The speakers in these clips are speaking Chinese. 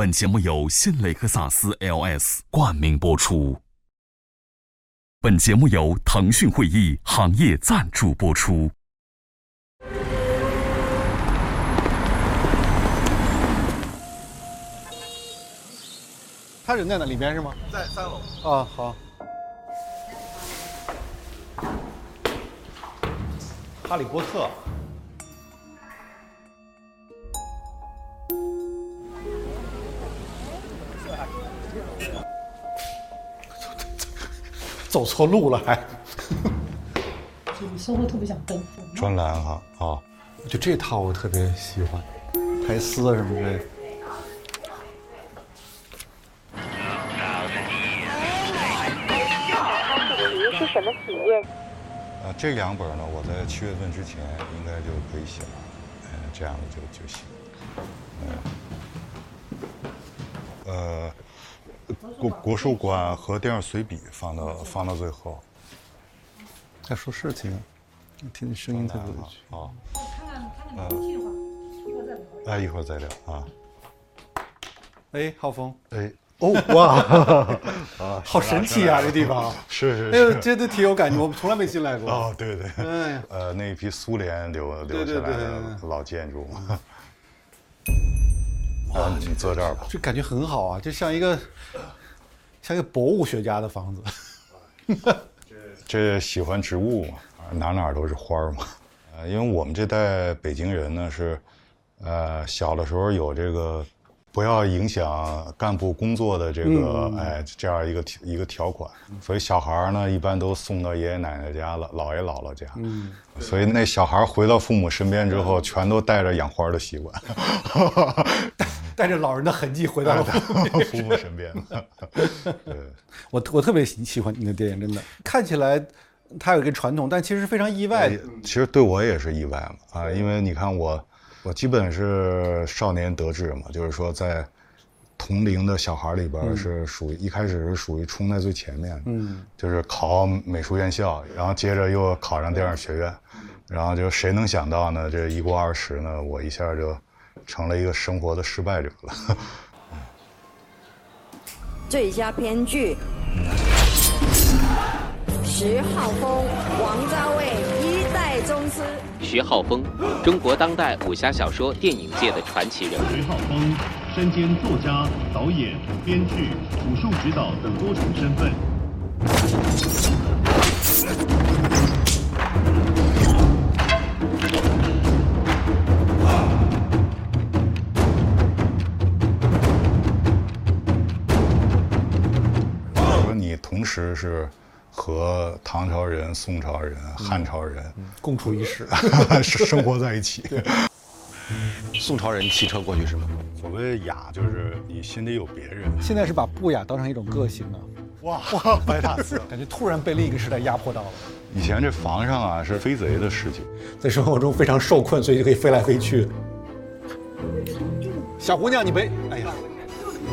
本节目由新雷克萨斯 LS 冠名播出。本节目由腾讯会议行业赞助播出。他人在那里边是吗？在三楼。啊，好。哈利波特。走错路了还。有时候特别想奔赴。专栏哈啊，就这套我特别喜欢，苔丝啊什么之类的。是什么体验？呃，这两本呢，我在七月份之前应该就可以写完，呃，这样的就就行。嗯，呃，国国术馆和电影随笔放到放到最后。在说事情，听声音特别。好，看看看看你计划，一会儿再聊。哎，一会儿再聊啊。哎，浩峰，哎，哦哇，啊，好神奇啊，这地方。是是哎呦，是。真的挺有感觉，我们从来没进来过。哦，对对。哎呀，呃，那一批苏联留留下来的老建筑嘛。啊，你坐这儿吧。这感觉很好啊，就像一个像一个博物学家的房子。这喜欢植物嘛，哪哪都是花儿嘛。呃，因为我们这代北京人呢是，呃，小的时候有这个不要影响干部工作的这个，哎，这样一个条一个条款，所以小孩儿呢一般都送到爷爷奶奶家了，姥爷姥姥家。嗯，所以那小孩回到父母身边之后，全都带着养花的习惯，带着老人的痕迹回到了父母身边。对。我我特别喜喜欢你的电影，真的看起来它有一个传统，但其实是非常意外的。其实对我也是意外嘛啊，因为你看我，我基本是少年得志嘛，就是说在同龄的小孩里边是属于、一开始是属于冲在最前面的，嗯，就是考美术院校，然后接着又考上电影学院，然后就谁能想到呢？这一过二十呢，我一下就成了一个生活的失败者了。最佳编剧徐浩峰、王家卫一代宗师。徐浩峰，中国当代武侠小说电影界的传奇人物。徐浩峰身兼作家、导演、编剧、武术指导等多重身份。同时是和唐朝人、宋朝人、汉朝人共处一室。生活在一起。宋朝人骑车过去是吗？所谓雅，就是你心里有别人。现在是把不雅当成一种个性啊，哇哇，白大字。感觉突然被另一个时代压迫到了。以前这房上啊是飞贼的事情，在生活中非常受困，所以就可以飞来飞去。小姑娘，你别，哎呀，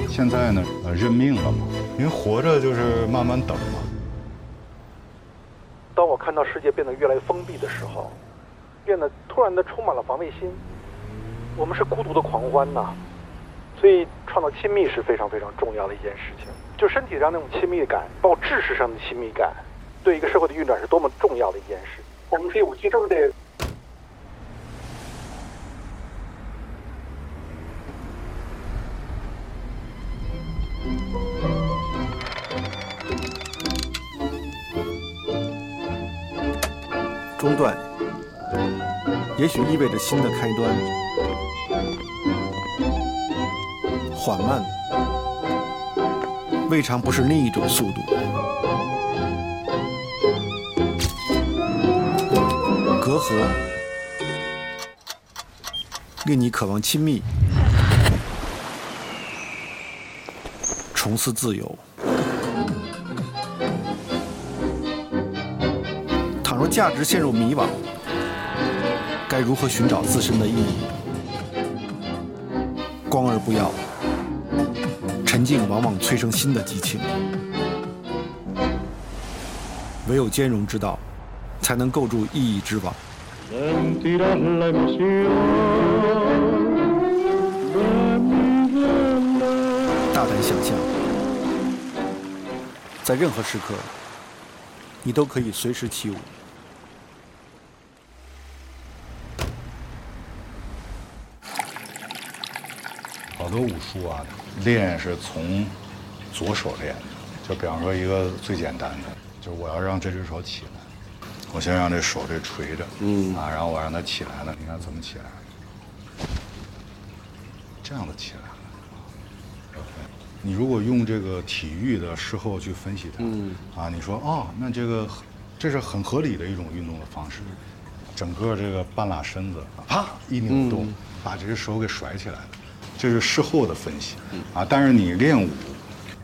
现在呢呃认命了嘛，因为活着就是慢慢等嘛。当我看到世界变得越来越封闭的时候，变得突然的充满了防卫心。我们是孤独的狂欢呐，所以创造亲密是非常非常重要的一件事情。就身体上那种亲密感，包括知识上的亲密感，对一个社会的运转是多么重要的一件事。我们这武器都得。中断，也许意味着新的开端。缓慢，未尝不是另一种速度。隔阂，令你渴望亲密，重思自由。倘若价值陷入迷惘，该如何寻找自身的意义？光而不要，沉静往往催生新的激情。唯有兼容之道，才能构筑意义之网。大胆想象，在任何时刻，你都可以随时起舞。武术啊，练是从左手练的。就比方说一个最简单的，就是我要让这只手起来，我先让这手这垂着，嗯啊，然后我让它起来了。你看怎么起来？这样子起来了。你如果用这个体育的事后去分析它，嗯啊，你说哦，那这个这是很合理的一种运动的方式，整个这个半拉身子，啪一扭动，把这只手给甩起来了。这是事后的分析，啊，但是你练武，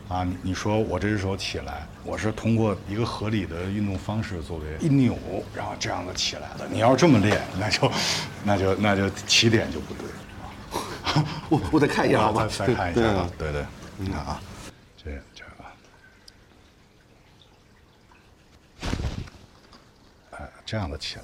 啊，你说我这只手起来，我是通过一个合理的运动方式作为一扭，然后这样子起来的。你要这么练，那就，那就那就起点就不对。我我再看一下好吧？再看一下啊，对对，你看啊，这这个，哎，这样的起来。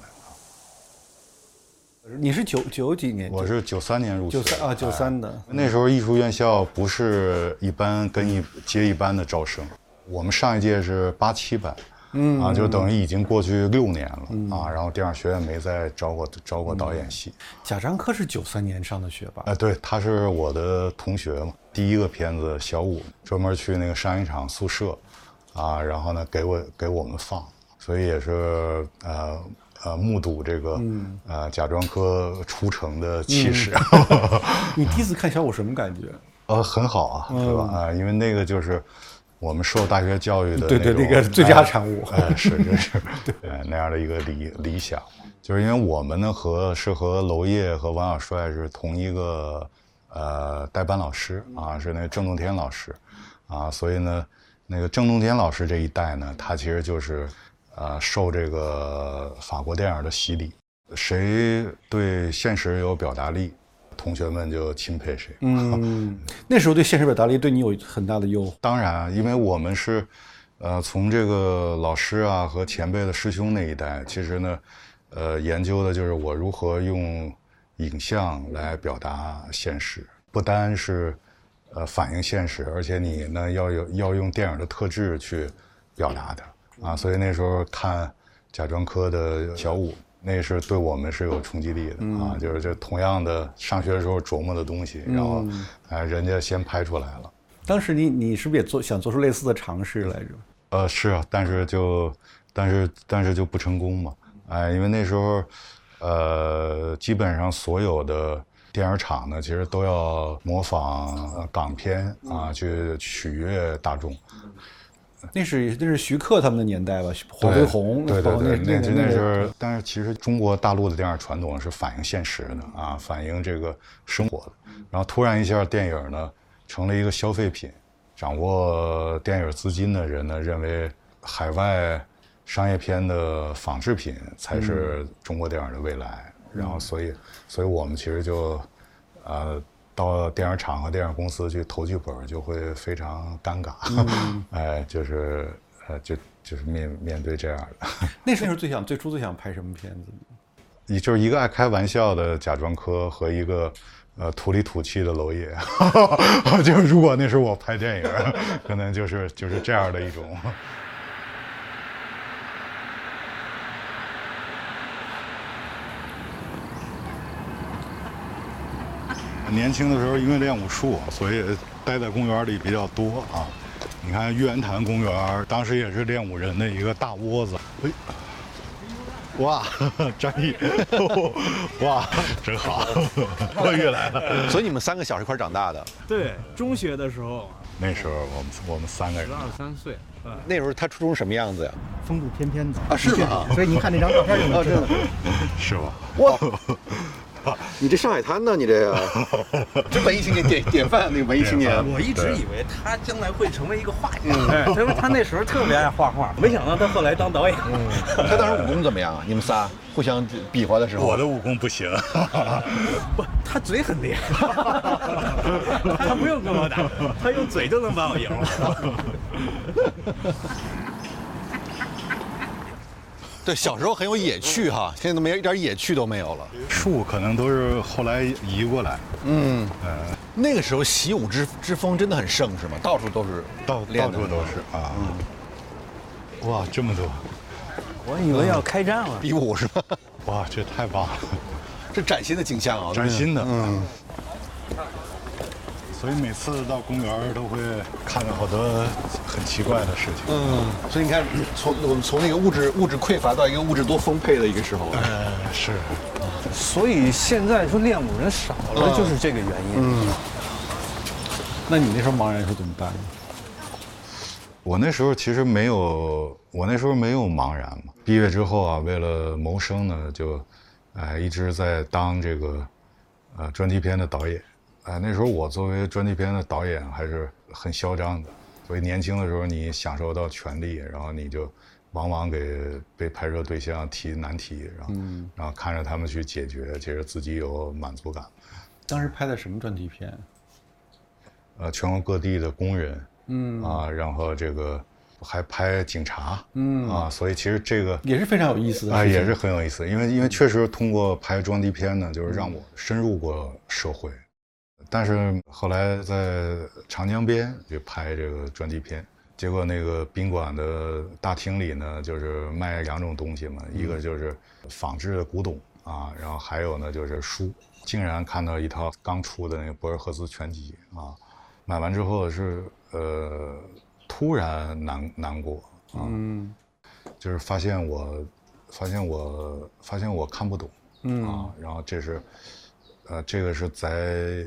你是九九几年？我是九三年入学。九三啊，九三的。那时候艺术院校不是一般跟一接一般的招生，我们上一届是八七班，嗯啊，就等于已经过去六年了啊。然后电影学院没再招过招过导演系。贾樟柯是九三年上的学吧？哎，对，他是我的同学嘛。第一个片子小五专门去那个上影厂宿舍，啊，然后呢给我给我们放，所以也是呃。呃，目睹这个呃贾樟柯出城的气势。你第一次看小五什么感觉？呃，很好啊，对吧？啊，因为那个就是我们受大学教育的对对那个最佳产物。哎，是 是是，对 那样的一个理理想，就是因为我们呢和是和娄烨和王小帅是同一个呃代班老师啊，是那郑洞天老师啊，所以呢，那个郑洞天老师这一代呢，他其实就是。呃，受这个法国电影的洗礼，谁对现实有表达力，同学们就钦佩谁。嗯，那时候对现实表达力对你有很大的诱惑。当然，因为我们是，呃，从这个老师啊和前辈的师兄那一代，其实呢，呃，研究的就是我如何用影像来表达现实，不单是，呃，反映现实，而且你呢要有要用电影的特质去表达它。啊，所以那时候看贾樟柯的小五，那是对我们是有冲击力的啊。就是这同样的上学的时候琢磨的东西，然后哎，人家先拍出来了。当时你你是不是也做想做出类似的尝试来着？呃，是啊，但是就但是但是就不成功嘛。哎，因为那时候呃，基本上所有的电影厂呢，其实都要模仿港片啊，去取悦大众。那是那是徐克他们的年代吧，黄飞鸿。对对对，那那是。但是其实中国大陆的电影传统是反映现实的啊，反映这个生活的。然后突然一下，电影呢成了一个消费品，掌握电影资金的人呢认为海外商业片的仿制品才是中国电影的未来。然后所以，所以我们其实就，呃。到电影厂和电影公司去投剧本，就会非常尴尬。哎，就是呃，就就是面面对这样的。那时候最想最初最想拍什么片子？你就是一个爱开玩笑的贾樟柯和一个呃土里土气的娄烨。就如果那时候我拍电影，可能就是就是这样的一种。年轻的时候因为练武术，所以待在公园里比较多啊。你看玉渊潭公园，当时也是练武人的一个大窝子。哎，哇，张毅，哇，真好，我也来了。所以你们三个小一块长大的？对，中学的时候。那时候我们我们三个人，十二三岁。那时候他初中什么样子呀？风度翩翩的啊，是吗？所以您看那张照片就能知道。是吧？哇。你这上海滩呢？你这个，这文艺青年典典范，那个文艺青年。我一直以为他将来会成为一个画家，因为他那时候特别爱画画。没想到他后来当导演。他当时武功怎么样啊？你们仨互相比划的时候。我的武功不行。不，他嘴很厉害。他不用跟我打，他用嘴就能把我赢了。对，小时候很有野趣哈，现在都没有一点野趣都没有了。树可能都是后来移过来。嗯，呃。那个时候习武之之风真的很盛，是吗？到处都是，到到处都是啊。哇，这么多！我以为要开战了，比武是吧？哇，这太棒了！这崭新的景象啊，崭新的，嗯。所以每次到公园都会看到好多很奇怪的事情。嗯，所以你看，从我们从那个物质物质匮乏到一个物质多丰沛的一个时候。呃，是。所以现在说练武人少了，就是这个原因。嗯。那你那时候茫然时候怎么办？我那时候其实没有，我那时候没有茫然嘛。毕业之后啊，为了谋生呢，就，哎，一直在当这个，呃，专题片的导演。哎，那时候我作为专题片的导演还是很嚣张的，所以年轻的时候你享受到权力，然后你就往往给被拍摄对象提难题，然后、嗯然后看着他们去解决，其实自己有满足感。当时拍的什么专题片？呃，全国各地的工人，嗯啊，然后这个还拍警察，嗯啊，所以其实这个也是非常有意思的啊，也是很有意思，因为因为确实通过拍专题片呢，就是让我深入过社会。但是后来在长江边去拍这个专题片，结果那个宾馆的大厅里呢，就是卖两种东西嘛，一个就是仿制的古董啊，然后还有呢就是书，竟然看到一套刚出的那个博尔赫斯全集啊，买完之后是呃突然难难过啊，嗯。就是发现我发现我发现我看不懂嗯。啊，然后这是呃这个是在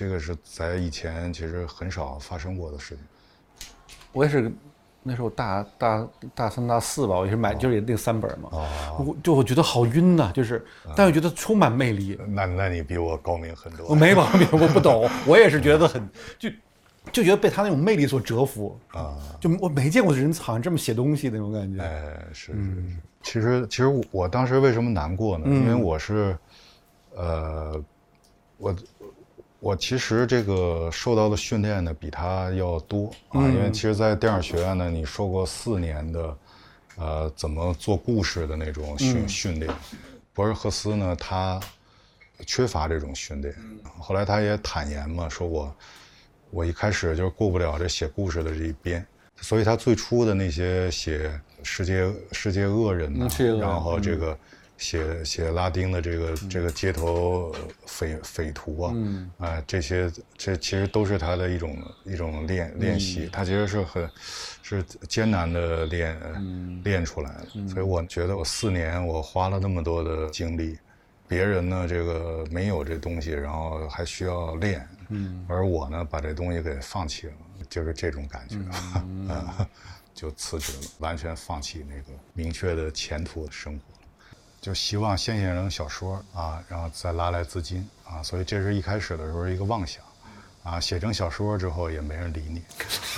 这个是在以前其实很少发生过的事情。我也是，那时候大大大三大四吧，我也是买，就是那三本嘛。我就我觉得好晕呐、就是，但我觉得充满魅力。那那你比我高明很多。我没毛病，我不懂，我也是觉得很就就觉得被他那种魅力所折服啊！就我没见过人好像这么写东西那种感觉。哎，是是是。其实其实我当时为什么难过呢？因为嗯我是，呃，我我其实这个受到的训练呢比他要多啊，嗯。因为其实，在电影学院呢，你受过四年的，呃，怎么做故事的那种训、嗯。训练。博尔赫斯呢，他缺乏这种训练，后来他也坦言嘛，说我我一开始就是过不了这写故事的这一边，所以他最初的那些写世界世界恶人呐、嗯世界恶人然后这个写写拉丁的这个这个街头匪匪徒啊，嗯。啊、这些这其实都是他的一种一种练练习，他其实是很是艰难的练、练出来的，所以我觉得我四年我花了那么多的精力，别人呢这个没有这东西，然后还需要练，嗯而我呢把这东西给放弃了，就是这种感觉，啊，就辞职了，完全放弃那个明确的前途的生活。就希望先写成小说啊，然后再拉来资金啊，所以这是一开始的时候一个妄想，啊，写成小说之后也没人理你，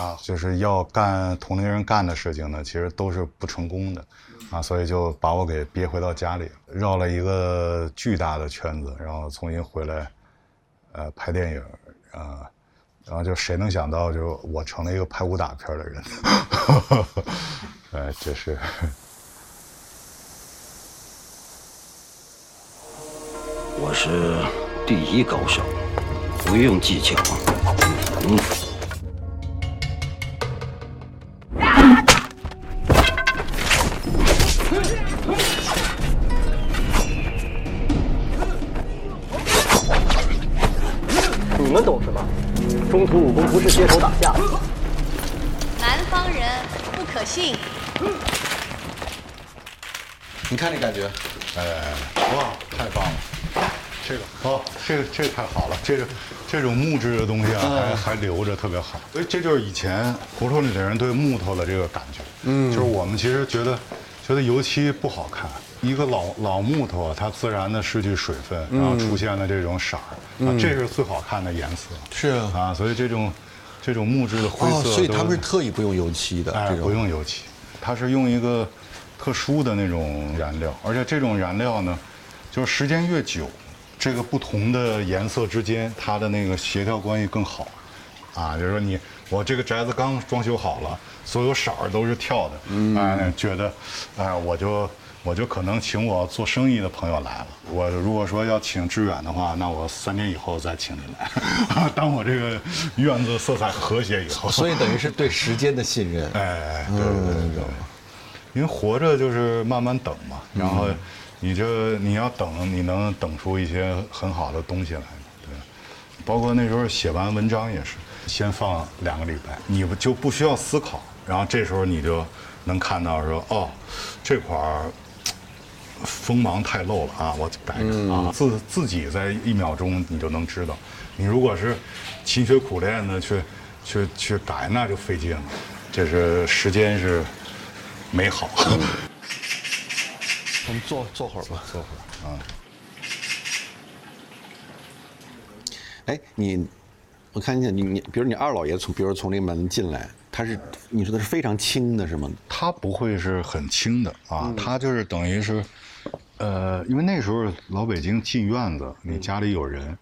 啊，就是要干同龄人干的事情呢，其实都是不成功的，啊，所以就把我给憋回到家里，绕了一个巨大的圈子，然后重新回来，呃，拍电影啊，然后就谁能想到，就我成了一个拍武打片的人，呃，这是。我是第一高手，不用技巧，功夫。你们懂什么？中途武功不是街头打架。南方人不可信。你看这感觉，哎，哇，太棒了！这个。哦，这个这个太好了，这个这种木质的东西啊，还还留着特别好。所以这就是以前胡同里的人对木头的这个感觉。嗯。就是我们其实觉得觉得油漆不好看，一个老老木头啊，它自然的失去水分，然后嗯出现了这种色儿，啊嗯，这是最好看的颜色。是啊，啊，所以这种这种木质的灰哦，色，所以他们是特意不用油漆的，哎，不用油漆，它是用一个特殊的那种燃料，而且这种燃料呢，就是时间越久，这个不同的颜色之间，它的那个协调关系更好。啊，就是说你我这个宅子刚装修好了，所有色儿都是跳的，嗯，哎，觉得，哎，我就我就可能请我做生意的朋友来了。我如果说要请志远的话，那我三年以后再请你来，当我这个院子色彩和谐以后。所以等于是对时间的信任。哎，对对对对。因为活着就是慢慢等嘛，然后你这你要等，你能等出一些很好的东西来。对，包括那时候写完文章也是，先放两个礼拜，你就不需要思考，然后这时候你就能看到说，哦，这块儿锋芒太露了啊，我改改啊，自自己在一秒钟你就能知道。你如果是勤学苦练的去去去改，那就费劲了。这是时间是。美好，我们坐坐会儿吧，坐会儿啊。哎，你，我看见你，你比如你二老爷从，比如从这门进来，他是你说的是非常轻的，是吗？他不会是很轻的啊，他就是等于是，呃，因为那时候老北京进院子，你家里有人，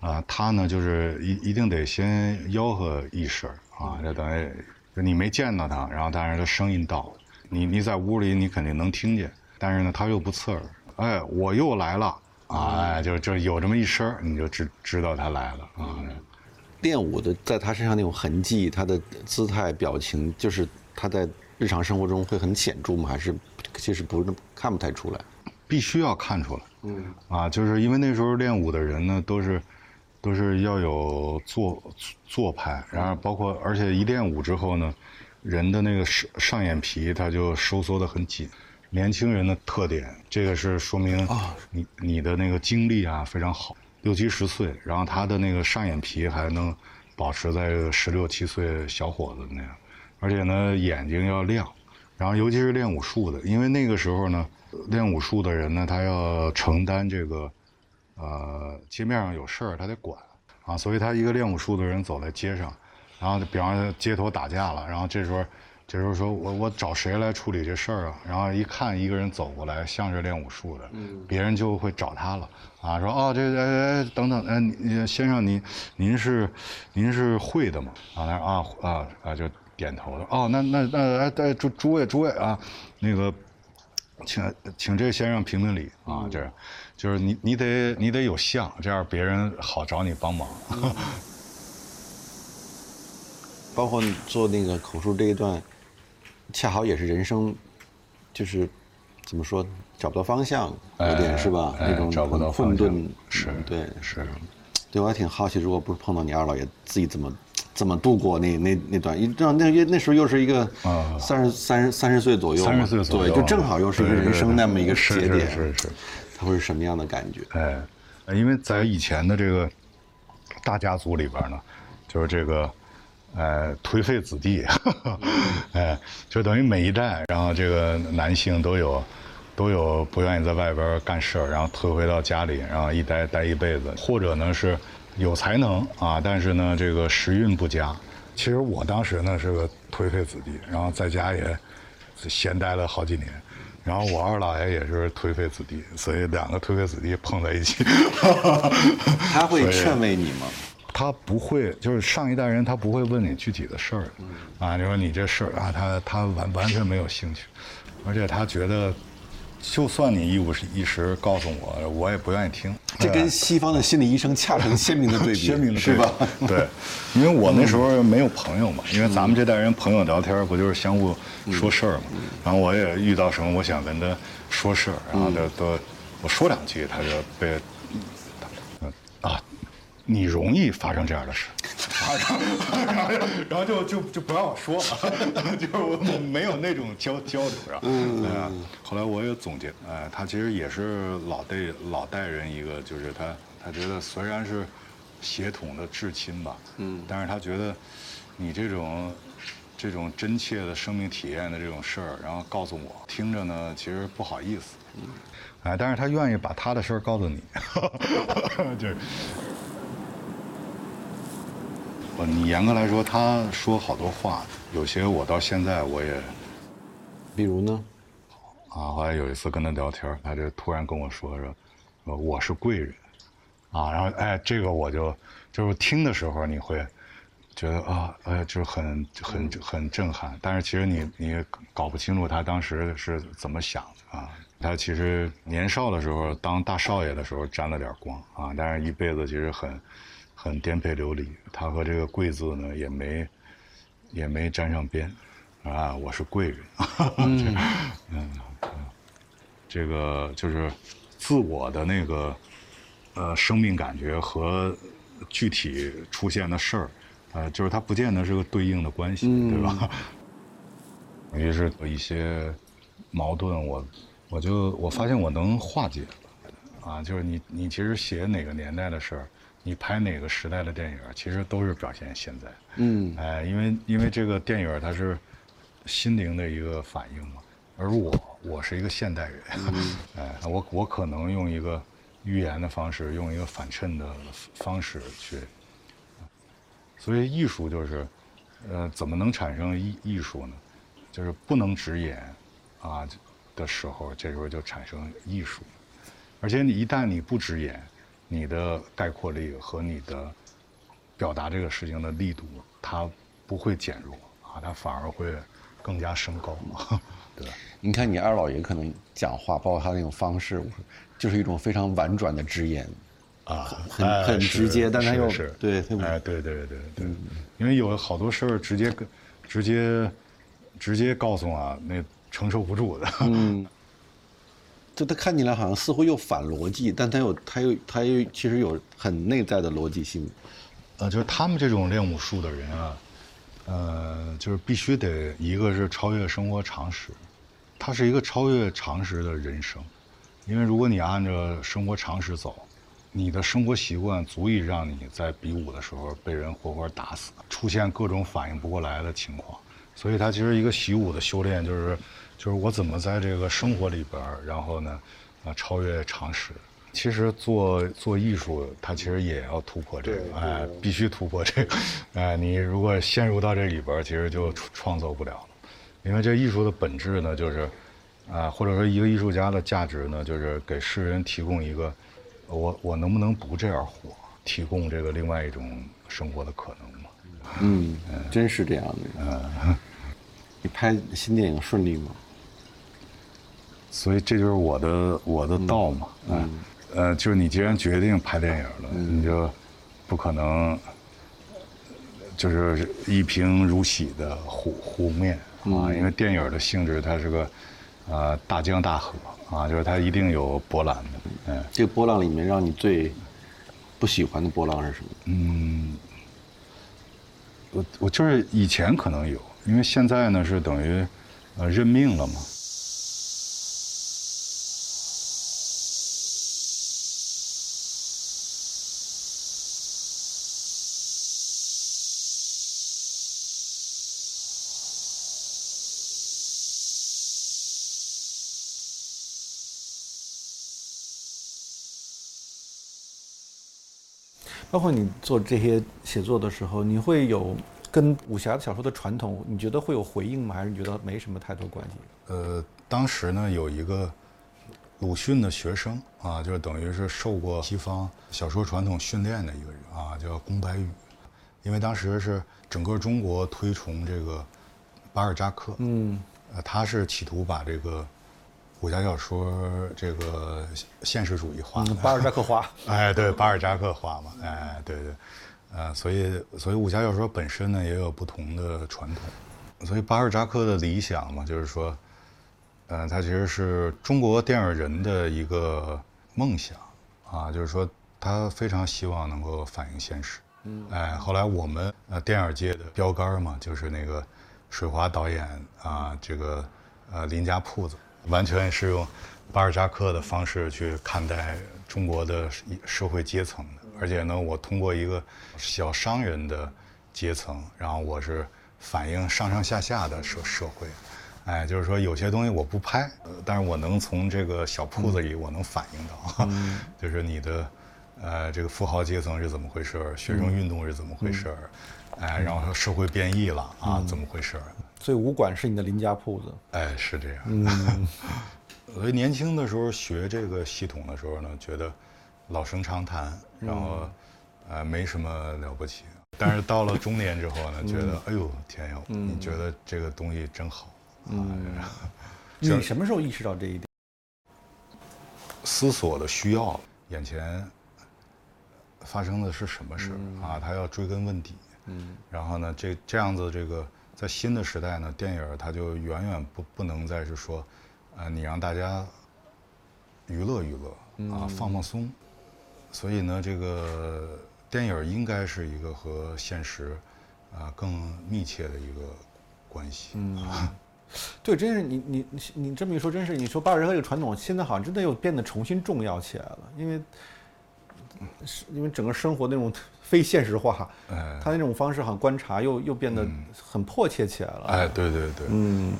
啊，他呢就是一一定得先吆喝一声啊，就等于你没见到他，然后但是他声音到。你你在屋里，你肯定能听见，但是呢，他又不刺耳。哎，我又来了，哎，就就有这么一声，你就知知道他来了啊。练武的，在他身上那种痕迹，他的姿态、表情，就是他在日常生活中会很显著吗？还是其实不是看不太出来？必须要看出来。嗯。啊，就是因为那时候练武的人呢，都是都是要有做做派，然后包括而且一练武之后呢。人的那个上上眼皮，它就收缩的很紧。年轻人的特点，这个是说明你你的那个精力啊非常好，六七十岁，然后他的那个上眼皮还能保持在十六七岁小伙子那样，而且呢眼睛要亮，然后尤其是练武术的，因为那个时候呢练武术的人呢他要承担这个，呃街面上有事儿他得管。啊，所以他一个练武术的人走在街上。然后，比方说街头打架了，然后这时候，这时候说我我找谁来处理这事儿啊？然后一看一个人走过来，像是练武术的，别人就会找他了啊，说哦这哎哎等等哎先生您您是您是会的吗？啊他说啊啊啊就点头了哦那那那哎哎诸诸位诸位啊那个请请这先生评评理啊这样就是你你得你得有相，这样别人好找你帮忙。包括做那个口述这一段，恰好也是人生，就是怎么说找不到方向，有点是吧？那种找不到混沌，是对是。对我还挺好奇，如果不是碰到你二老爷，自己怎么怎么度过那那那段？一那那那时候又是一个三十三十三十岁左右，三十岁左右，对，就正好又是一个人生那么一个节点，是是，他会是什么样的感觉？哎，因为在以前的这个大家族里边呢，就是这个。呃，颓废子弟，哎，就等于每一代，然后这个男性都有，都有不愿意在外边干事儿，然后退回到家里，然后一待待一辈子，或者呢是有才能啊，但是呢这个时运不佳。其实我当时呢是个颓废子弟，然后在家也闲待了好几年，然后我二老爷也是颓废子弟，所以两个颓废子弟碰在一起，他会劝慰你吗？他不会，就是上一代人，他不会问你具体的事儿，啊，你说你这事儿啊，他他完完全没有兴趣，而且他觉得，就算你一五一十告诉我，我也不愿意听。这跟西方的心理医生恰成鲜明的对比，鲜明的是吧？对，因为我那时候没有朋友嘛，因为咱们这代人朋友聊天不就是相互说事儿嘛，然后我也遇到什么，我想跟他说事儿，然后都都我说两句，他就被，啊。你容易发生这样的事，然后然后就就就不让我说了，就没有那种交交流，是吧？嗯。后来我也总结，哎，他其实也是老代老代人一个，就是他他觉得虽然是血统的至亲吧，嗯，但是他觉得你这种这种真切的生命体验的这种事儿，然后告诉我，听着呢，其实不好意思，嗯，哎，但是他愿意把他的事儿告诉你，就是。你严格来说，他说好多话，有些我到现在我也，比如呢，啊，后来有一次跟他聊天，他就突然跟我说说，我是贵人，啊，然后哎，这个我就就是听的时候你会觉得啊，哎，就是很很很震撼，但是其实你你搞不清楚他当时是怎么想的啊。他其实年少的时候当大少爷的时候沾了点光啊，但是一辈子其实很很颠沛流离。他和这个贵字呢也没也没沾上边啊，我是贵人。嗯嗯，这个就是自我的那个呃生命感觉和具体出现的事儿，呃，就是它不见得是个对应的关系，对吧？于是有一些矛盾，我我就我发现我能化解了，啊，就是你你其实写哪个年代的事儿，你拍哪个时代的电影，其实都是表现现在。嗯，哎，因为因为这个电影它是心灵的一个反应嘛，而我我是一个现代人，哎，我我可能用一个寓言的方式，用一个反衬的方式去，所以艺术就是，呃，怎么能产生艺艺术呢？就是不能直言，啊的时候，这时候就产生艺术。而且你一旦你不直言，你的概括力和你的表达这个事情的力度，它不会减弱啊，它反而会更加升高嘛。对，你看你二老爷可能讲话，包括他那种方式，就是一种非常婉转的直言，啊，很很直接，但他又是对，哎，对对对对，因为有好多事儿直接跟直接。直接告诉我，那承受不住的。嗯，就他看起来好像似乎又反逻辑，但他有他又他又其实有很内在的逻辑性。呃，就是他们这种练武术的人啊，呃，就是必须得一个是超越生活常识，他是一个超越常识的人生。因为如果你按照生活常识走，你的生活习惯足以让你在比武的时候被人活活打死，出现各种反应不过来的情况。所以，他其实一个习武的修炼，就是，就是我怎么在这个生活里边然后呢，啊，超越常识。其实做做艺术，它其实也要突破这个，哎，必须突破这个，哎，你如果陷入到这里边其实就创造不了了。因为这艺术的本质呢，就是，啊，或者说一个艺术家的价值呢，就是给世人提供一个，我我能不能不这样活，提供这个另外一种生活的可能嘛。嗯，真是这样的。嗯，你拍新电影顺利吗？所以这就是我的我的道嘛。嗯，呃，就是你既然决定拍电影了，你就不可能就是一贫如洗的湖湖面啊，因为电影的性质它是个呃大江大河啊，就是它一定有波澜的。嗯，这个波浪里面让你最不喜欢的波浪是什么？嗯。我我就是以前可能有，因为现在呢是等于，呃，认命了嘛。包括你做这些写作的时候，你会有跟武侠小说的传统，你觉得会有回应吗？还是你觉得没什么太多关系？呃，当时呢有一个鲁迅的学生啊，就是等于是受过西方小说传统训练的一个人啊，叫宫白羽。因为当时是整个中国推崇这个巴尔扎克，嗯，呃，他是企图把这个。武侠小说这个现实主义化，巴尔扎克化，哎，对，巴尔扎克化嘛，哎，对对，呃，所以所以武侠小说本身呢也有不同的传统，所以巴尔扎克的理想嘛，就是说，呃，他其实是中国电影人的一个梦想啊，就是说他非常希望能够反映现实，嗯，哎，后来我们呃电影界的标杆嘛，就是那个水华导演啊，这个呃林家铺子。完全是用巴尔扎克的方式去看待中国的社会阶层的，而且呢，我通过一个小商人的阶层，然后我是反映上上下下的社社会，哎，就是说有些东西我不拍，但是我能从这个小铺子里我能反映到，就是你的呃这个富豪阶层是怎么回事儿，学生运动是怎么回事儿，哎，然后社会变异了啊，怎么回事？所以武馆是你的邻家铺子，哎，是这样。嗯，所以年轻的时候学这个系统的时候呢，觉得老生常谈，然后呃没什么了不起。但是到了中年之后呢，觉得哎呦天哟，你觉得这个东西真好。嗯，你什么时候意识到这一点？思索的需要，眼前发生的是什么事啊？他要追根问底。嗯，然后呢，这这样子这个在新的时代呢，电影它就远远不不能再是说，呃，你让大家娱乐娱乐啊，放放松。所以呢，这个电影应该是一个和现实啊更密切的一个关系。嗯，对，真是你你你你这么一说，真是你说巴尔热河这个传统，现在好像真的又变得重新重要起来了，因为是因为整个生活那种非现实化，哎，他那种方式好像观察又又变得很迫切起来了。哎，对对对，嗯。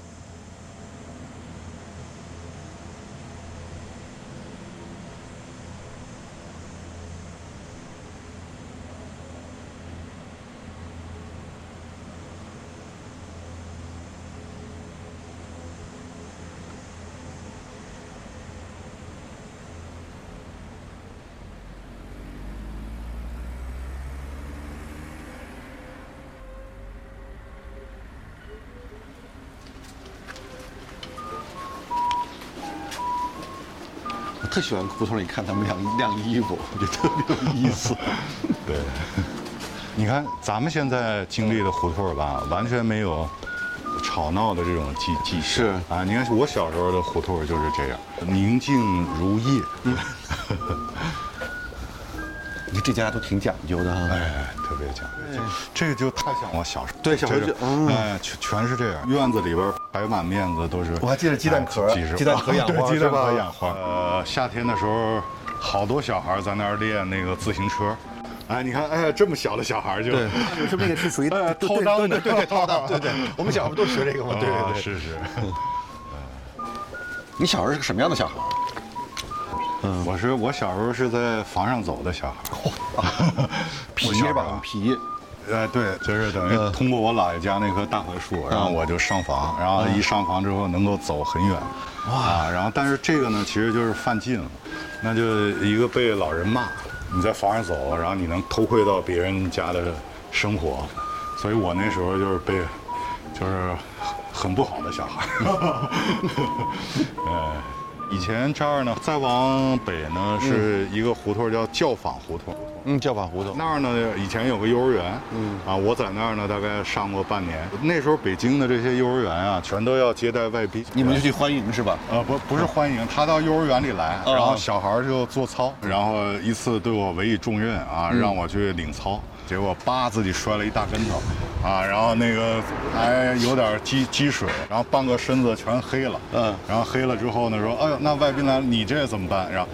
特喜欢胡同里看他们晾晾衣服，我觉得特别有意思。对，你看咱们现在经历的胡同吧，完全没有吵闹的这种迹迹是啊。你看我小时候的胡同就是这样，宁静如夜。这家都挺讲究的哈，哎，特别讲究。这个就太像我小时候，对，小时候，哎，全全是这样。院子里边摆满面子都是，我还记得鸡蛋壳，鸡蛋壳养花，鸡蛋壳养花。呃，夏天的时候，好多小孩在那儿练那个自行车。哎，你看，哎，这么小的小孩就，对，是那个是属于掏裆的，对对掏裆，对对。我们小时候都学这个嘛，对对对，是是。你小时候是个什么样的小孩？嗯，我是我小时候是在房上走的小孩，皮是吧？皮，呃，对，就是等于通过我姥爷家那棵大槐树，然后我就上房，然后一上房之后能够走很远，哇！然后但是这个呢，其实就是犯禁了，那就一个被老人骂，你在房上走，然后你能偷窥到别人家的生活，所以我那时候就是被，就是很不好的小孩，哎。以前这儿呢，再往北呢是一个胡同，叫教坊胡同。嗯，教坊胡同那儿呢，以前有个幼儿园。嗯，啊，我在那儿呢，大概上过半年。那时候北京的这些幼儿园啊，全都要接待外宾，你们就去欢迎是吧？呃，不，不是欢迎，他到幼儿园里来，然后小孩就做操，然后一次对我委以重任啊，让我去领操。结果叭自己摔了一大跟头，啊，然后那个还有点积积水，然后半个身子全黑了，嗯，然后黑了之后呢，说，哎呦，那外宾来，你这怎么办？然后，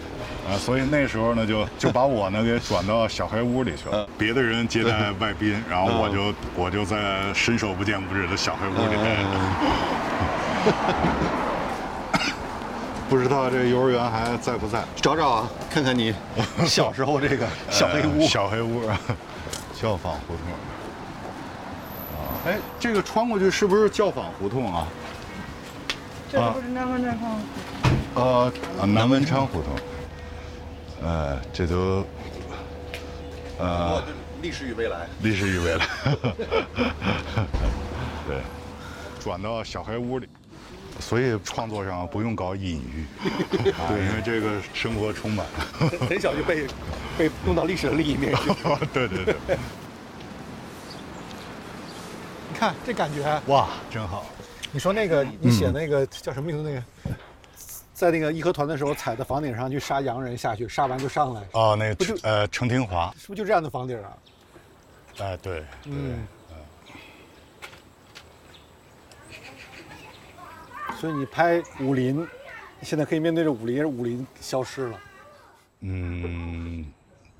啊，所以那时候呢，就就把我呢给转到小黑屋里去了，别的人接待外宾，然后我就我就在伸手不见五指的小黑屋里面，不知道这幼儿园还在不在？找找啊，看看你小时候这个 小黑屋，小黑屋。教坊胡同，啊，哎，这个穿过去是不是教坊胡同啊？这不是南文昌胡同。呃，南文昌胡同。呃，这都，呃，历史与未来。历史与未来。对，转到小黑屋里，所以创作上不用搞隐喻，对，因为这个生活充满了。很小就被。被弄到历史的另一面 去。对对对，你看这感觉，哇，真好。你说那个，你写那个叫什么名字？那个，在那个义和团的时候，踩在房顶上去杀洋人下去，杀完就上来。哦，那个不就呃程廷华，是不是就这样的房顶啊？哎，对，嗯。所以你拍武林，现在可以面对着武林，武林消失了。嗯。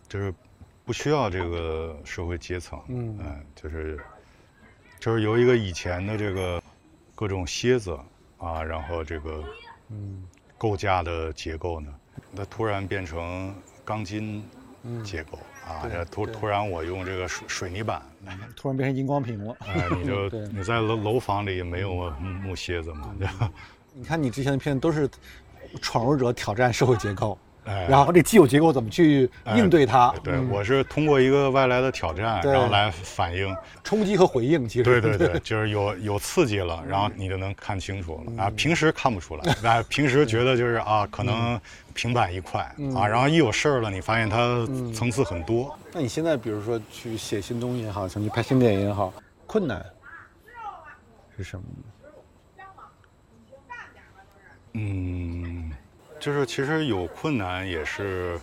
就是不需要这个社会阶层，嗯，就是就是由一个以前的这个各种蝎子啊，然后这个嗯构架的结构呢，它突然变成钢筋结构啊，突突然我用这个水水泥板，突然变成荧光屏了，哎，你就 你在楼楼房里没有木木蝎子嘛？对吧？你看你之前的片子都是闯入者挑战社会结构。然后这既有结构怎么去应对它？对，我是通过一个外来的挑战，然后来反应、冲击和回应。其实对对对，就是有有刺激了，然后你就能看清楚了啊。平时看不出来，啊，平时觉得就是啊，可能平板一块啊，然后一有事儿了，你发现它层次很多。那你现在比如说去写新东西也好，想去拍新电影也好，困难是什么？嗯。就是其实有困难也是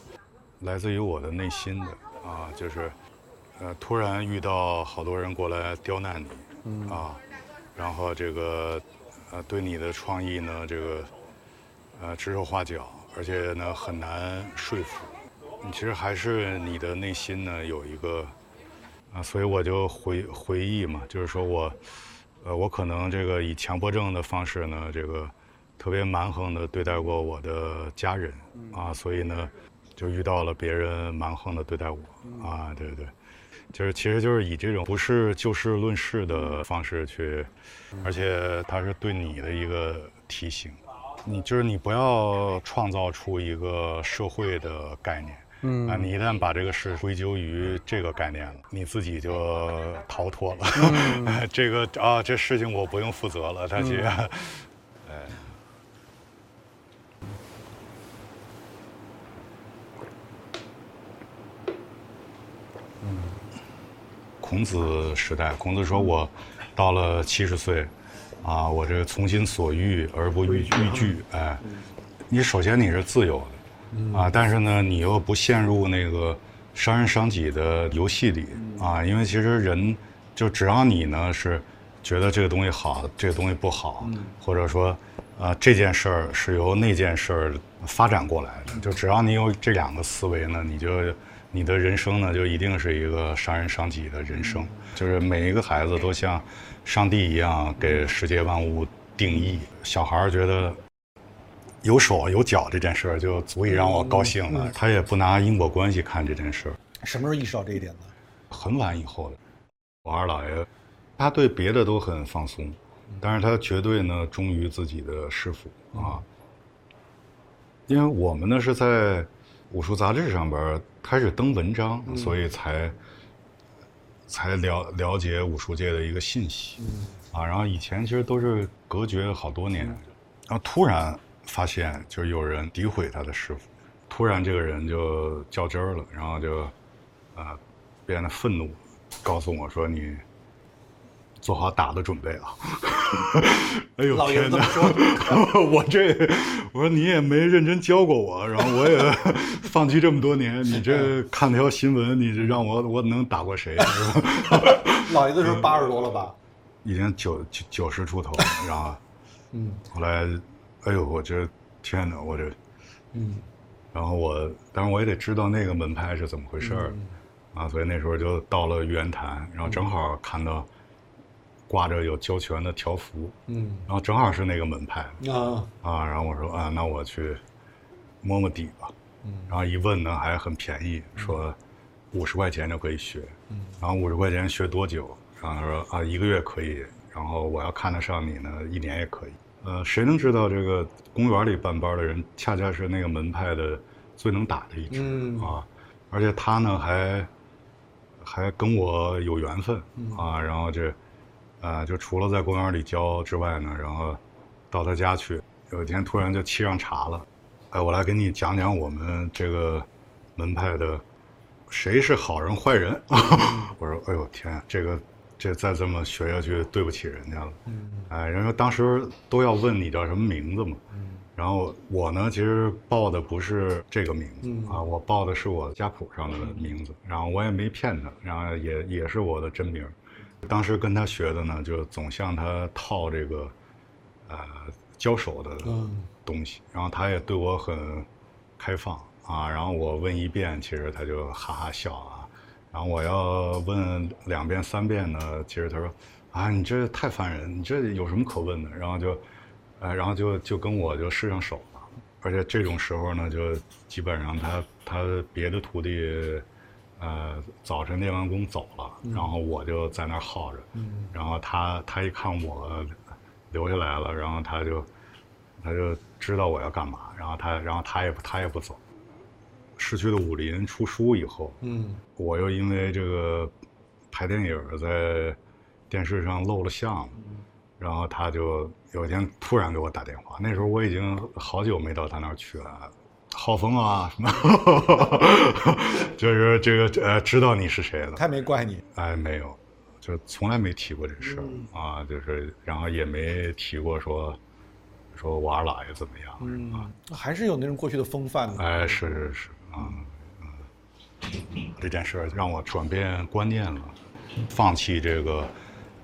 来自于我的内心的啊，就是呃突然遇到好多人过来刁难你啊，然后这个呃对你的创意呢这个呃指手画脚，而且呢很难说服。你其实还是你的内心呢有一个啊，所以我就回回忆嘛，就是说我呃我可能这个以强迫症的方式呢这个。特别蛮横的对待过我的家人啊，所以呢，就遇到了别人蛮横的对待我啊，对对，就是其实就是以这种不是就事论事的方式去，而且他是对你的一个提醒，你就是你不要创造出一个社会的概念，嗯。啊，你一旦把这个事归咎于这个概念了，你自己就逃脱了，这个啊这事情我不用负责了，他去。孔子时代，孔子说：“我到了七十岁，啊，我这从心所欲而不逾逾矩。哎，你首先你是自由的，啊，但是呢，你又不陷入那个伤人伤己的游戏里，啊，因为其实人就只要你呢是觉得这个东西好，这个东西不好，或者说，啊，这件事儿是由那件事儿发展过来的，就只要你有这两个思维呢，你就。”你的人生呢，就一定是一个伤人伤己的人生。就是每一个孩子都像上帝一样给世界万物定义。小孩儿觉得有手有脚这件事儿就足以让我高兴了，他也不拿因果关系看这件事儿。什么时候意识到这一点的？很晚以后的。我二姥爷，他对别的都很放松，但是他绝对呢忠于自己的师傅啊。因为我们呢是在武术杂志上边。开始登文章，所以才才了了解武术界的一个信息，啊，然后以前其实都是隔绝好多年，然后突然发现就是有人诋毁他的师傅，突然这个人就较真儿了，然后就啊变得愤怒，告诉我说你。做好打的准备啊！哎呦天哪！我这我说你也没认真教过我，然后我也 放弃这么多年。你这看条新闻，你这让我我能打过谁？是吧？老爷子是八十多了吧？已经九九九十出头了，然后，嗯，后来，哎呦，我这天哪，我这，嗯，然后我，当然我也得知道那个门派是怎么回事儿，啊，所以那时候就到了玉渊潭，然后正好看到。挂着有交拳的条幅，嗯，然后正好是那个门派。啊。啊，然后我说啊，那我去摸摸底吧，嗯，然后一问呢还很便宜，说五十块钱就可以学，嗯，然后五十块钱学多久？然后他说啊一个月可以，然后我要看得上你呢，一年也可以。呃，谁能知道这个公园里办班的人，恰恰是那个门派的最能打的一支？啊，而且他呢还还跟我有缘分。啊，然后这。啊，就除了在公园里教之外呢，然后到他家去。有一天突然就沏上茶了，哎，我来给你讲讲我们这个门派的谁是好人坏人。我说，哎呦天，这个这再这么学下去，对不起人家了。哎，然后当时都要问你叫什么名字嘛。然后我呢，其实报的不是这个名字啊，我报的是我家谱上的名字。然后我也没骗他，然后也也是我的真名。当时跟他学的呢，就总向他套这个，呃，交手的东西。然后他也对我很开放啊。然后我问一遍，其实他就哈哈笑啊。然后我要问两遍、三遍呢，其实他说：“啊，你这太烦人，你这有什么可问的？”然后就，呃，然后就就跟我就试上手了。而且这种时候呢，就基本上他他别的徒弟。呃，早晨练完功走了，然后我就在那儿耗着，然后他他一看我留下来了，然后他就他就知道我要干嘛，然后他然后他也他也不走，失去的武林出书以后，嗯，我又因为这个拍电影在电视上露了相，然后他就有一天突然给我打电话，那时候我已经好久没到他那儿去了。浩峰啊，什么，就是这个呃，知道你是谁了。他没怪你？哎，没有，就从来没提过这事儿、啊，就是然后也没提过说说我二姥爷怎么样。嗯，还是有那种过去的风范的。哎，是是是啊，嗯，这件事让我转变观念了，放弃这个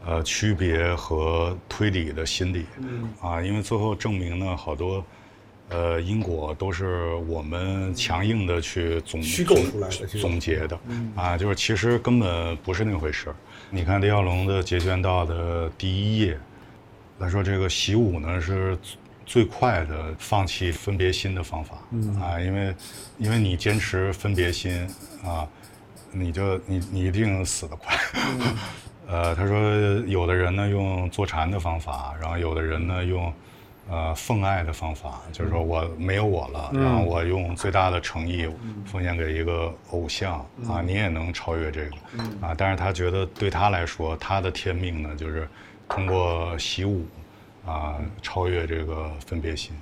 呃区别和推理的心理。嗯啊，因为最后证明呢，好多呃因果都是我们强硬的去总虚构出来的总总结的。嗯啊，就是其实根本不是那回事儿。你看李小龙的《截拳道》的第一页，他说这个习武呢是最快的放弃分别心的方法。嗯啊，因为因为你坚持分别心啊，你就你你一定死得快。呃，他说有的人呢用坐禅的方法，然后有的人呢用呃奉爱的方法，就是说我没有我了，嗯然后我用最大的诚意奉献给一个偶像啊，嗯你也能超越这个嗯啊。但是他觉得对他来说，他的天命呢就是通过习武啊超越这个分别心。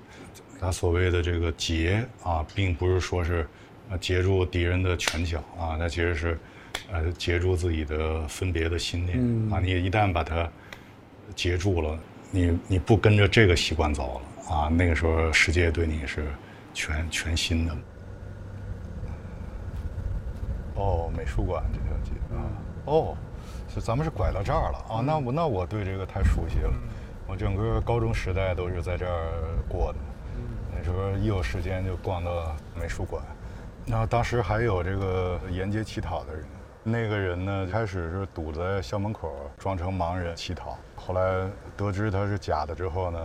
他所谓的这个截啊，并不是说是呃截住敌人的拳脚啊，那其实是呃截住自己的分别的心念、嗯啊。你一旦把它截住了，你你不跟着这个习惯走了啊，那个时候世界对你是全全新的。哦，美术馆这条街啊，哦，是咱们是拐到这儿了啊。那我那我对这个太熟悉了，我整个高中时代都是在这儿过的。那时候一有时间就逛到美术馆，然后当时还有这个沿街乞讨的人，那个人呢开始是堵在校门口装成盲人乞讨，后来得知他是假的之后呢，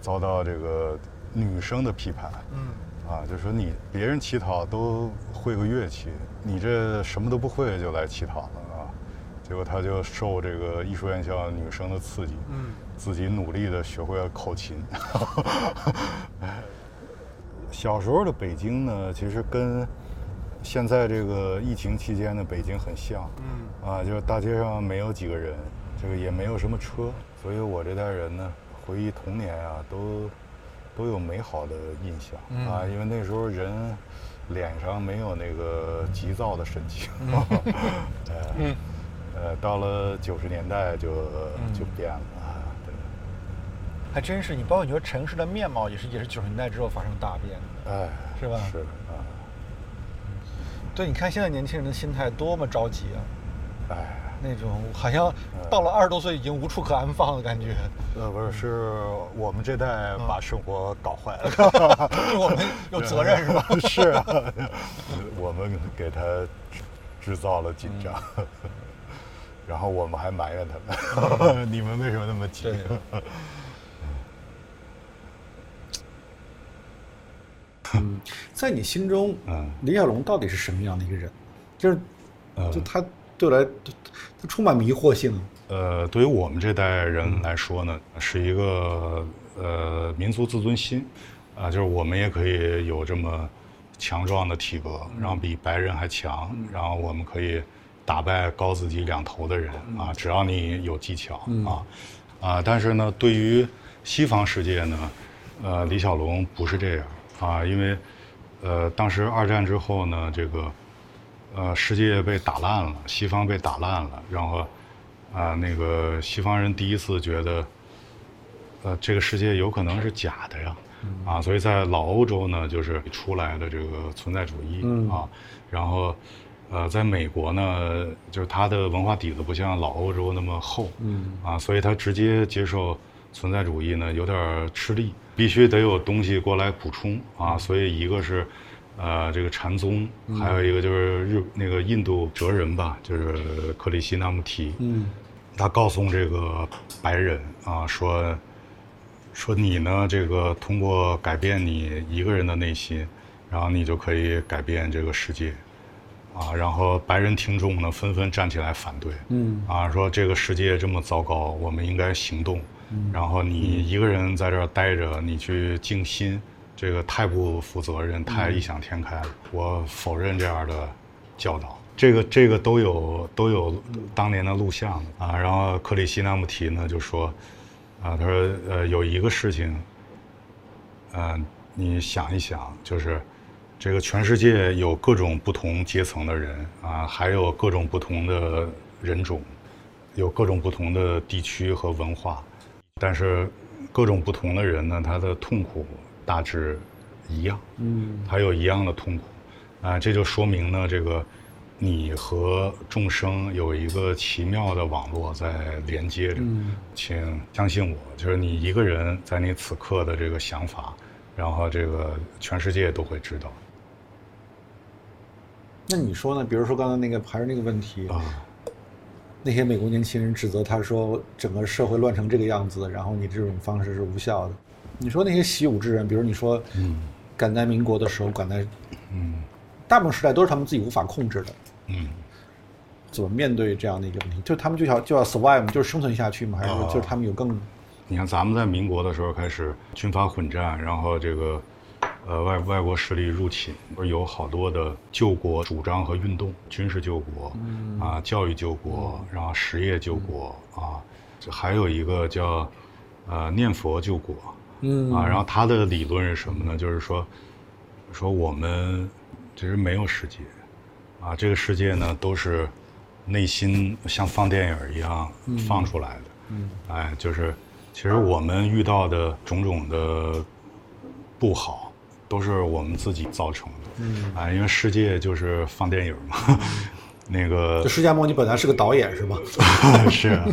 遭到这个女生的批判，嗯。啊，就说你别人乞讨都会个乐器，你这什么都不会就来乞讨了啊！结果他就受这个艺术院校女生的刺激，嗯。自己努力的学会了口琴。小时候的北京呢，其实跟现在这个疫情期间的北京很像，嗯。啊，就是大街上没有几个人，这个也没有什么车，所以我这代人呢，回忆童年啊，都都有美好的印象、嗯。啊，因为那时候人脸上没有那个急躁的神情，嗯。呃嗯。呃，到了九十年代就就变了啊，对。还真是，你包括你说城市的面貌也是也是九十年代之后发生大变的，哎，是吧？是啊，对，你看现在年轻人的心态多么着急啊！哎，那种好像到了二十多岁已经无处可安放的感觉。呃，不是，是我们这代把生活搞坏了，是我们有责任是吧？是啊，我们给他制制造了紧张，然后我们还埋怨他们，你们为什么那么急？嗯，在你心中，嗯，李小龙到底是什么样的一个人？就是，呃就他对我来，它充满迷惑性。呃，对于我们这代人来说呢，是一个呃民族自尊心，啊、就是我们也可以有这么强壮的体格，然后比白人还强，然后我们可以打败高自己两头的人啊，只要你有技巧啊啊，但是呢，对于西方世界呢，呃，李小龙不是这样啊，因为呃，当时二战之后呢，这个呃世界被打烂了，西方被打烂了，然后啊，那个西方人第一次觉得，呃，这个世界有可能是假的呀，啊，所以在老欧洲呢，就是出来的这个存在主义、嗯。啊，然后，呃，在美国呢，就是它的文化底子不像老欧洲那么厚，嗯。啊，所以他直接接受存在主义呢，有点吃力，必须得有东西过来补充啊，所以一个是。呃，这个禅宗，嗯。还有一个就是日那个印度哲人吧，就是克里希那穆提，嗯。他告诉这个白人啊，说说你呢，这个通过改变你一个人的内心，然后你就可以改变这个世界，啊，然后白人听众呢纷纷站起来反对，嗯。啊，说这个世界这么糟糕，我们应该行动，嗯。然后你一个人在这儿待着，你去静心，这个太不负责任，太异想天开了。我否认这样的教导。这个这个都有都有当年的录像啊。然后克里希那穆提呢就说，啊，他说呃有一个事情，呃，你想一想，就是这个全世界有各种不同阶层的人啊，还有各种不同的人种，有各种不同的地区和文化，但是各种不同的人呢，他的痛苦大致一样，嗯，他有一样的痛苦，啊，这就说明呢，这个你和众生有一个奇妙的网络在连接着，嗯请相信我，就是你一个人在你此刻的这个想法，然后这个全世界都会知道。那你说呢？比如说刚才那个还是那个问题啊，那些美国年轻人指责他说整个社会乱成这个样子，然后你这种方式是无效的。你说那些习武之人，比如你说，嗯，赶在民国的时候，赶在，嗯，大部分时代都是他们自己无法控制的。嗯，怎么面对这样的一个问题？就他们就要就要 survive，吗就是生存下去嘛？还是说哦。就是他们有更你看，咱们在民国的时候开始军阀混战，然后这个，呃，外外国势力入侵，有好多的救国主张和运动，军事救国，嗯。啊，教育救国，然后实业救国，啊，这还有一个叫，呃，念佛救国，嗯啊，然后他的理论是什么呢？就是说，说我们其实没有世界，啊，这个世界呢都是内心像放电影一样嗯放出来的。嗯哎，就是其实我们遇到的种种的不好，都是我们自己造成的。嗯啊，因为世界就是放电影嘛，那个就释迦牟尼本来是个导演是吧？是啊。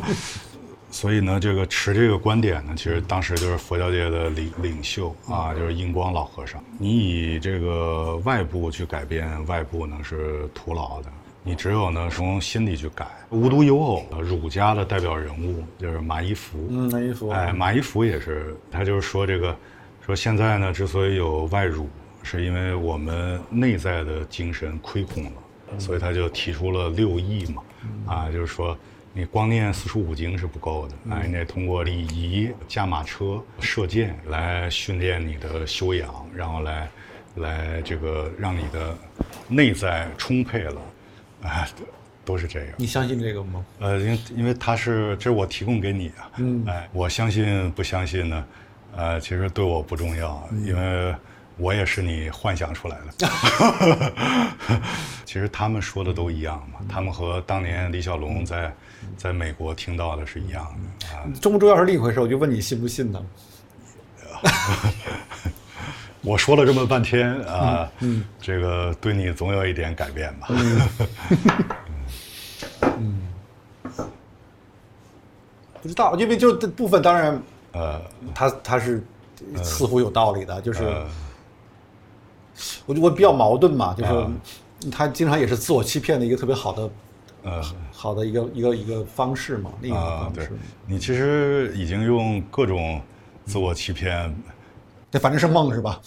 所以呢，这个持这个观点呢，其实当时就是佛教界的领领袖啊，就是印光老和尚。你以这个外部去改变外部呢，是徒劳的。你只有呢从心里去改。无独有偶，儒家的代表人物就是马一浮。嗯，马一浮。哎，马一孚也是，他就是说这个，说现在呢之所以有外儒，是因为我们内在的精神亏空了，所以他就提出了六艺嘛，啊，就是说你光念四书五经是不够的，哎，你得通过礼仪、驾马车、射箭来训练你的修养，然后来来这个让你的内在充沛了，啊，都是这样。你相信这个吗？呃，因为因为它是这是我提供给你啊，嗯哎，我相信不相信呢？呃，其实对我不重要，嗯因为我也是你幻想出来的。其实他们说的都一样嘛，他们和当年李小龙在在美国听到的是一样的啊。重不重要是另一回事，我就问你信不信呢？我说了这么半天啊，嗯这个对你总有一点改变吧？嗯，不知道，因为就这部分当然，呃，他他是似乎有道理的，就是呃。我就我比较矛盾嘛，就是啊。他经常也是自我欺骗的一个特别好的，呃，好的一个一个一个方式嘛，另一个啊，对方式。你其实已经用各种自我欺骗，这反正是梦是吧？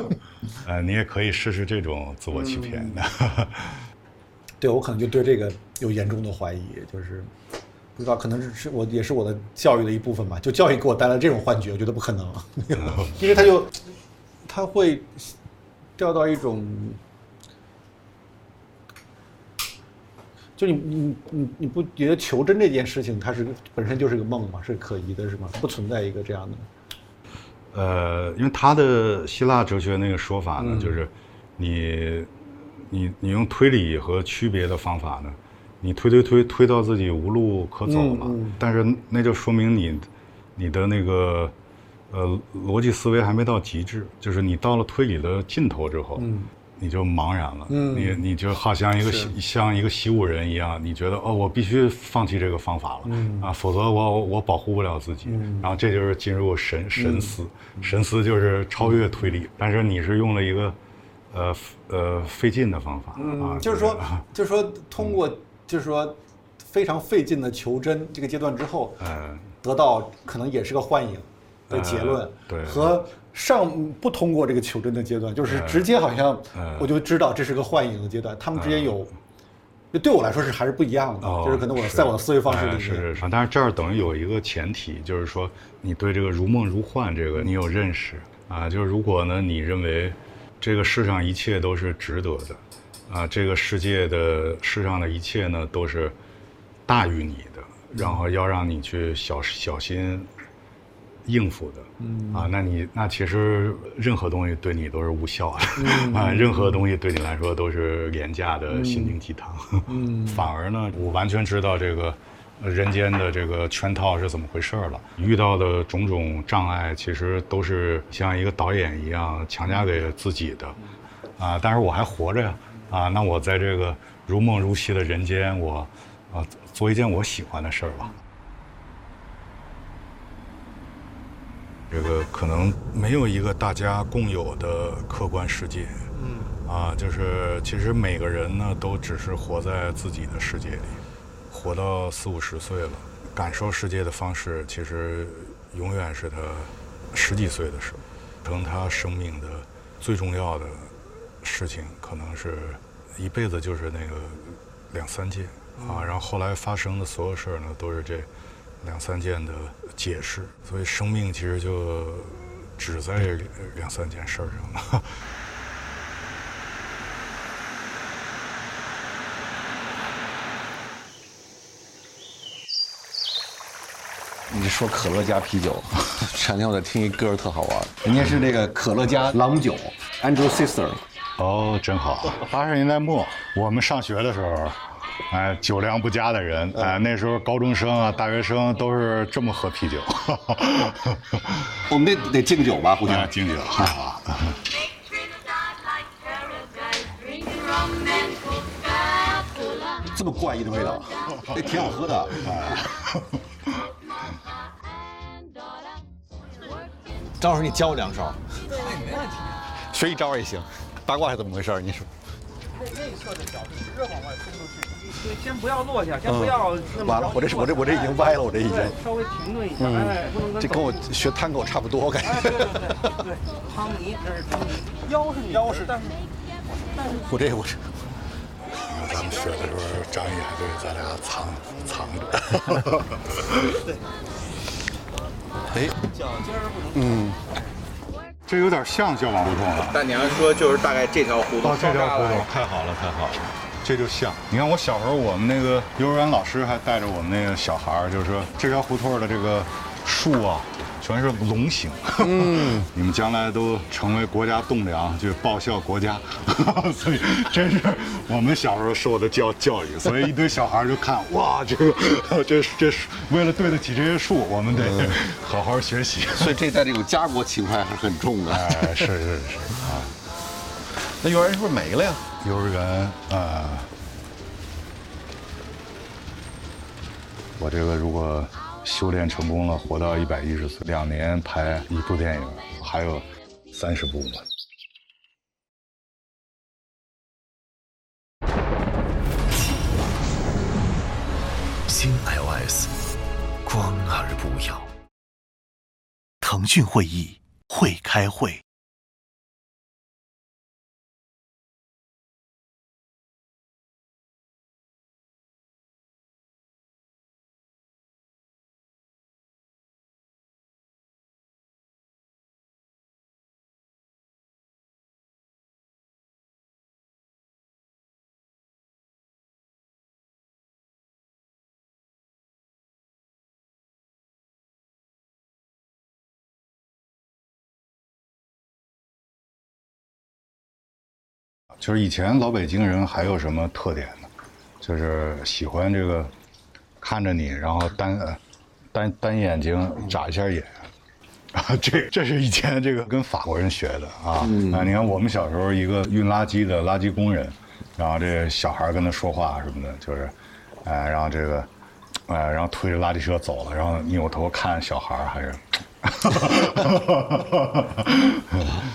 呃，你也可以试试这种自我欺骗的。对我可能就对这个有严重的怀疑，就是不知道，可能是是我也是我的教育的一部分吧。就教育给我带来这种幻觉，我觉得不可能，因为他就他会掉到一种，就你你你你不觉得求真这件事情，它是本身就是个梦吗？是可疑的，是吗？不存在一个这样的。呃，因为他的希腊哲学那个说法呢，嗯就是你你你用推理和区别的方法呢，你推推推推到自己无路可走了，嗯嗯但是那就说明你你的那个呃逻辑思维还没到极致，就是你到了推理的尽头之后，嗯你就茫然了，嗯。你你就好像一个像一个习武人一样，你觉得哦，我必须放弃这个方法了，嗯。啊，否则我我保护不了自己，嗯。然后这就是进入神神思，嗯。神思就是超越推理，但是你是用了一个呃呃费劲的方法，啊嗯，，就是说，就是 说，通过就是说非常费劲的求真这个阶段之后，呃，得到可能也是个幻影的结论，呃对。和上不通过这个求真的阶段，就是呃直接好像呃我就知道这是个幻影的阶段，他们之间有，就对我来说是还是不一样的，哦就是可能我在我的思维方式里面，哎是是是，但是这儿等于有一个前提，就是说你对这个如梦如幻这个你有认识，啊，就是如果呢，你认为这个世上一切都是值得的，啊，这个世界的世上的一切呢都是大于你的，然后要让你去小小心应付的，嗯。啊，那你那其实任何东西对你都是无效的，嗯。啊，任何东西对你来说都是廉价的心灵鸡汤，嗯。反而呢，我完全知道这个呃人间的这个圈套是怎么回事儿了。遇到的种种障碍，其实都是像一个导演一样强加给自己的，啊，但是我还活着呀，啊，那我在这个如梦如戏的人间，我啊做一件我喜欢的事儿吧。这个可能没有一个大家共有的客观世界，嗯。啊，就是其实每个人呢都只是活在自己的世界里，活到四五十岁了，感受世界的方式其实永远是他十几岁的时候，可能他生命的最重要的事情，可能是一辈子就是那个两三件啊，然后后来发生的所有事儿呢，都是这两三件的解释，所以生命其实就只在这两三件事儿上了。你说可乐加啤酒，前天我在听一歌特好玩，人家是那个可乐加郎酒，Andrew Sister。哦，真好。八十年代末，我们上学的时候，哎，酒量不佳的人，哎，那时候高中生啊、大学生都是这么喝啤酒。我们得得敬酒吧，互相敬酒啊。这么怪异的味道，哎，挺好喝的。张老师，你教我两招。对，没问题。学一招也行。八卦是怎么回事？你说。内内侧的脚是直着往外冲出去，对，先不要落下，先不要那么。完了，我这我这我这已经歪了，我这已经。稍微停顿一下，哎，不能跟。这跟我学探戈差不多，我感觉。对对对对，汤尼这是汤尼，腰是你腰是，但是但是。我这我这。咱们学的时候，张毅还对咱俩藏藏着。对。哎，脚尖儿不能。嗯。这有点像教网胡同了。但你要说就是大概这条胡同。哦，这条胡同太好了，太好了，这就像。你看我小时候，我们那个幼儿园老师还带着我们那个小孩儿，就是说这条胡同的这个树啊。全是龙形，嗯，你们将来都成为国家栋梁，就报效国家，所以真是我们小时候受的教教育，所以一堆小孩就看，哇，这个 这这为了对得起这些树，我们得 好好学习。所以这代这种家国情怀还是很重的。哎，是是是啊。那幼儿园是不是没了呀？幼儿园啊，我这个如果。修炼成功了，活到一百一十岁，两年拍一部电影，还有三十部嘛。新 iOS，光而不要。腾讯会议会开会。就是以前老北京人还有什么特点呢？就是喜欢这个看着你，然后单单单眼睛眨一下眼啊，这这是以前这个跟法国人学的啊、嗯、啊！你看我们小时候一个运垃圾的垃圾工人，然后这小孩跟他说话什么的，就是哎，然后这个哎，然后推着垃圾车走了，然后扭头看小孩还是。